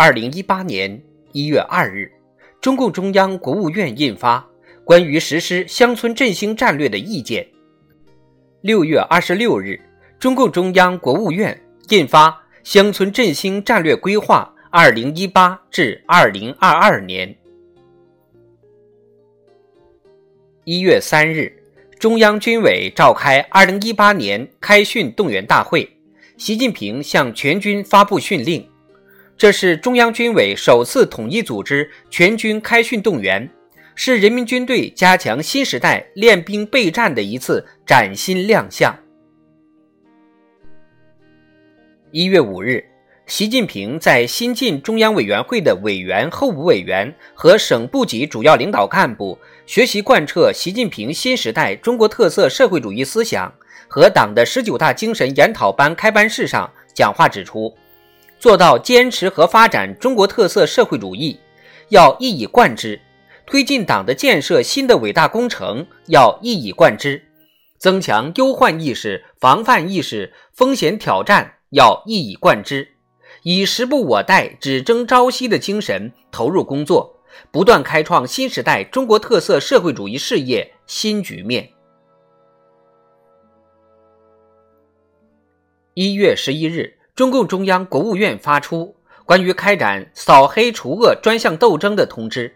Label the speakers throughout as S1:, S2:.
S1: 二零一八年一月二日，中共中央、国务院印发《关于实施乡村振兴战略的意见》。六月二十六日，中共中央、国务院印发《乡村振兴战略规划（二零一八至二零二二年）》。一月三日，中央军委召开二零一八年开训动员大会，习近平向全军发布训令。这是中央军委首次统一组织全军开训动员，是人民军队加强新时代练兵备战的一次崭新亮相。一月五日，习近平在新进中央委员会的委员、候补委员和省部级主要领导干部学习贯彻习近平新时代中国特色社会主义思想和党的十九大精神研讨班开班式上讲话指出。做到坚持和发展中国特色社会主义，要一以贯之；推进党的建设新的伟大工程，要一以贯之；增强忧患意识、防范意识、风险挑战，要一以贯之；以时不我待、只争朝夕的精神投入工作，不断开创新时代中国特色社会主义事业新局面。一月十一日。中共中央、国务院发出关于开展扫黑除恶专项斗争的通知。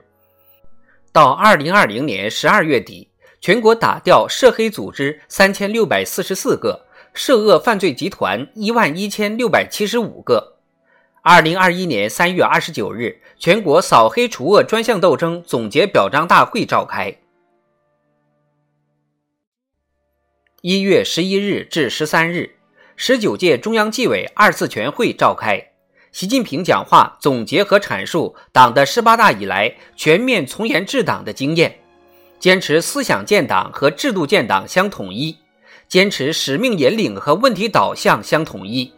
S1: 到二零二零年十二月底，全国打掉涉黑组织三千六百四十四个，涉恶犯罪集团一万一千六百七十五个。二零二一年三月二十九日，全国扫黑除恶专项斗争总结表彰大会召开。一月十一日至十三日。十九届中央纪委二次全会召开，习近平讲话总结和阐述党的十八大以来全面从严治党的经验，坚持思想建党和制度建党相统一，坚持使命引领和问题导向相统一，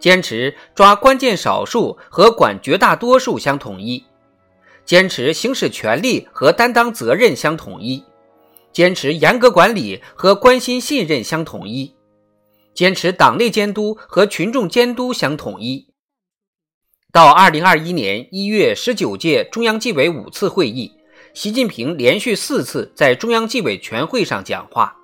S1: 坚持抓关键少数和管绝大多数相统一，坚持行使权力和担当责任相统一，坚持严格管理和关心信任相统一。坚持党内监督和群众监督相统一。到二零二一年一月十九届中央纪委五次会议，习近平连续四次在中央纪委全会上讲话。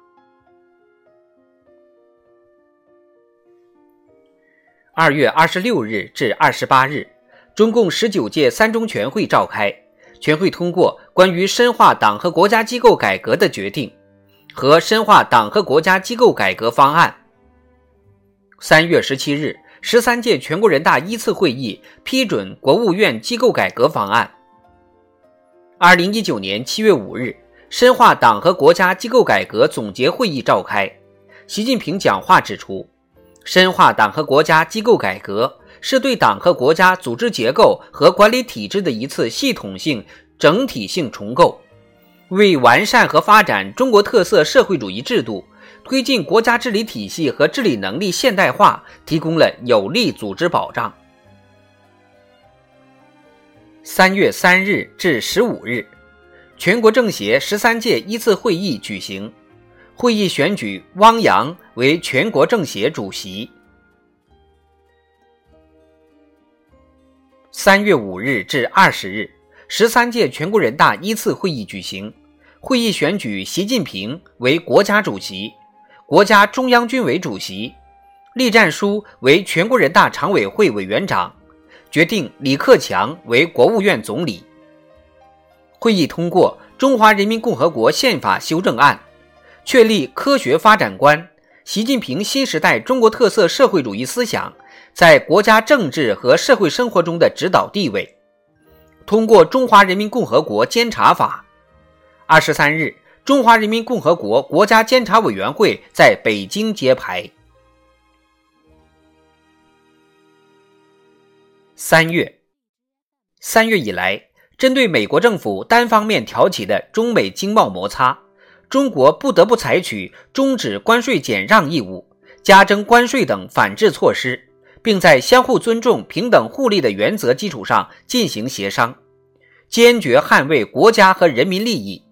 S1: 二月二十六日至二十八日，中共十九届三中全会召开，全会通过关于深化党和国家机构改革的决定和深化党和国家机构改革方案。三月十七日，十三届全国人大一次会议批准国务院机构改革方案。二零一九年七月五日，深化党和国家机构改革总结会议召开，习近平讲话指出，深化党和国家机构改革是对党和国家组织结构和管理体制的一次系统性、整体性重构，为完善和发展中国特色社会主义制度。推进国家治理体系和治理能力现代化提供了有力组织保障。三月三日至十五日，全国政协十三届一次会议举行，会议选举汪洋为全国政协主席。三月五日至二十日，十三届全国人大一次会议举行，会议选举习近平为国家主席。国家中央军委主席，栗战书为全国人大常委会委员长，决定李克强为国务院总理。会议通过《中华人民共和国宪法修正案》，确立科学发展观，习近平新时代中国特色社会主义思想在国家政治和社会生活中的指导地位。通过《中华人民共和国监察法》。二十三日。中华人民共和国国家监察委员会在北京揭牌。三月三月以来针对美国政府单方面挑起的中美经贸摩擦中国不得不采取终止关税减让义务加征关税等反制措施并在相互尊重平等互利的原则基础上进行协商坚决捍卫国家和人民利益。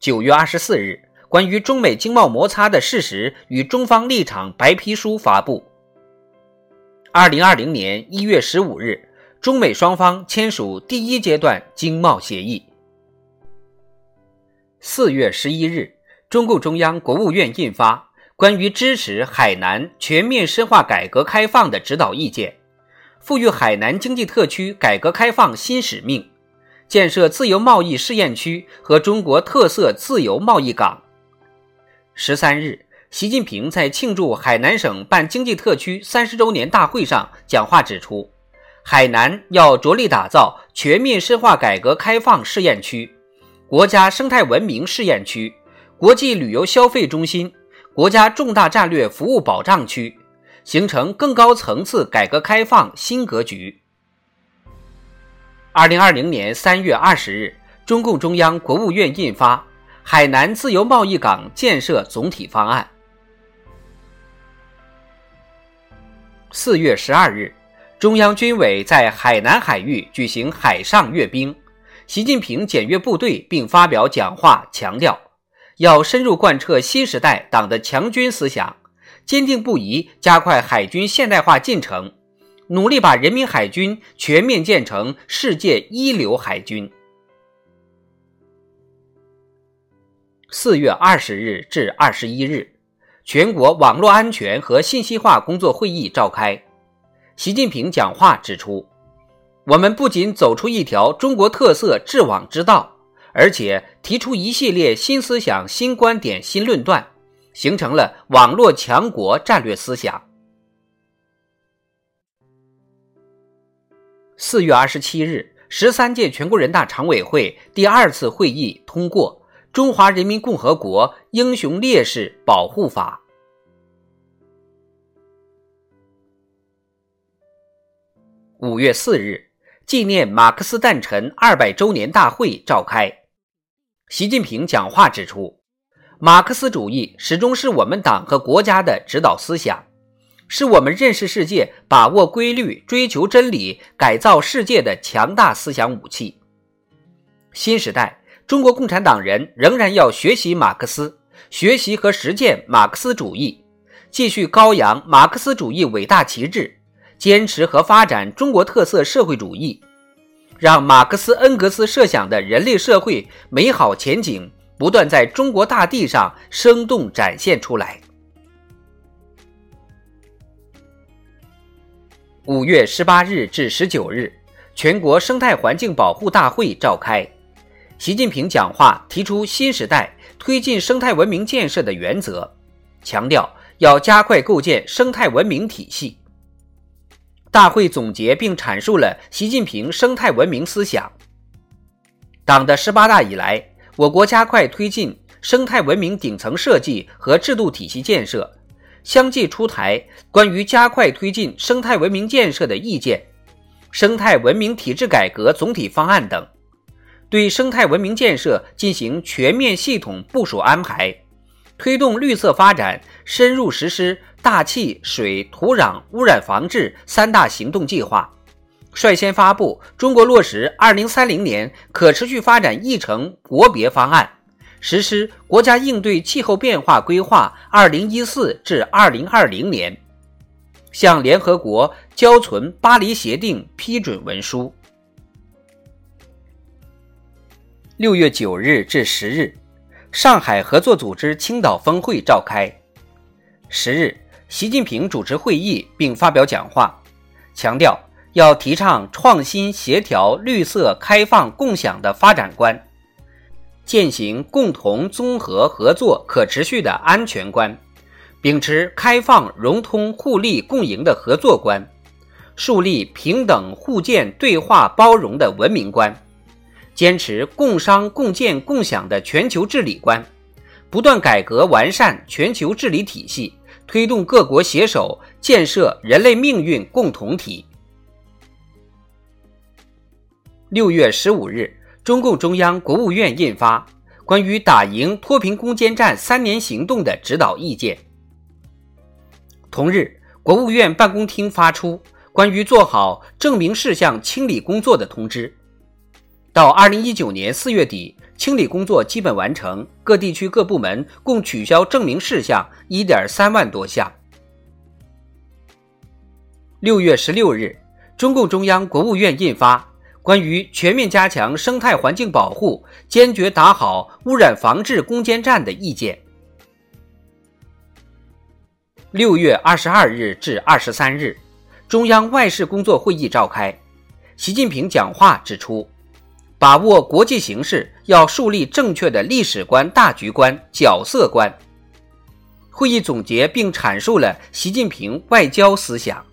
S1: 九月二十四日，关于中美经贸摩擦的事实与中方立场白皮书发布。二零二零年一月十五日，中美双方签署第一阶段经贸协议。四月十一日，中共中央、国务院印发《关于支持海南全面深化改革开放的指导意见》，赋予海南经济特区改革开放新使命，建设自由贸易试验区和中国特色自由贸易港。十三日。习近平在庆祝海南省办经济特区三十周年大会上讲话指出，海南要着力打造全面深化改革开放试验区、国家生态文明试验区、国际旅游消费中心、国家重大战略服务保障区，形成更高层次改革开放新格局。二零二零年三月二十日，中共中央、国务院印发《海南自由贸易港建设总体方案》。四月十二日，中央军委在海南海域举行海上阅兵，习近平检阅部队并发表讲话，强调要深入贯彻新时代党的强军思想，坚定不移加快海军现代化进程，努力把人民海军全面建成世界一流海军。四月二十日至二十一日。全国网络安全和信息化工作会议召开，习近平讲话指出，我们不仅走出一条中国特色治网之道，而且提出一系列新思想、新观点、新论断，形成了网络强国战略思想。四月二十七日，十三届全国人大常委会第二次会议通过。《中华人民共和国英雄烈士保护法》五月四日，纪念马克思诞辰二百周年大会召开。习近平讲话指出，马克思主义始终是我们党和国家的指导思想，是我们认识世界、把握规律、追求真理、改造世界的强大思想武器。新时代。中国共产党人仍然要学习马克思，学习和实践马克思主义，继续高扬马克思主义伟大旗帜，坚持和发展中国特色社会主义，让马克思恩格斯设想的人类社会美好前景不断在中国大地上生动展现出来。五月十八日至十九日，全国生态环境保护大会召开。习近平讲话提出新时代推进生态文明建设的原则，强调要加快构建生态文明体系。大会总结并阐述了习近平生态文明思想。党的十八大以来，我国加快推进生态文明顶层设计和制度体系建设，相继出台关于加快推进生态文明建设的意见、生态文明体制改革总体方案等。对生态文明建设进行全面系统部署安排，推动绿色发展深入实施大气、水、土壤污染防治三大行动计划，率先发布中国落实二零三零年可持续发展议程国别方案，实施国家应对气候变化规划二零一四至二零二零年，向联合国交存巴黎协定批准文书。六月九日至十日，上海合作组织青岛峰会召开。十日，习近平主持会议并发表讲话，强调要提倡创新、协调、绿色、开放、共享的发展观，践行共同、综合、合作、可持续的安全观，秉持开放、融通、互利共赢的合作观，树立平等、互鉴、对话、包容的文明观。坚持共商共建共享的全球治理观，不断改革完善全球治理体系，推动各国携手建设人类命运共同体。六月十五日，中共中央、国务院印发《关于打赢脱贫攻坚战三年行动的指导意见》。同日，国务院办公厅发出《关于做好证明事项清理工作的通知》。到二零一九年四月底，清理工作基本完成，各地区各部门共取消证明事项一点三万多项。六月十六日，中共中央、国务院印发《关于全面加强生态环境保护、坚决打好污染防治攻坚战的意见》。六月二十二日至二十三日，中央外事工作会议召开，习近平讲话指出，把握国际形势要树立正确的历史观、大局观、角色观。会议总结并阐述了习近平外交思想。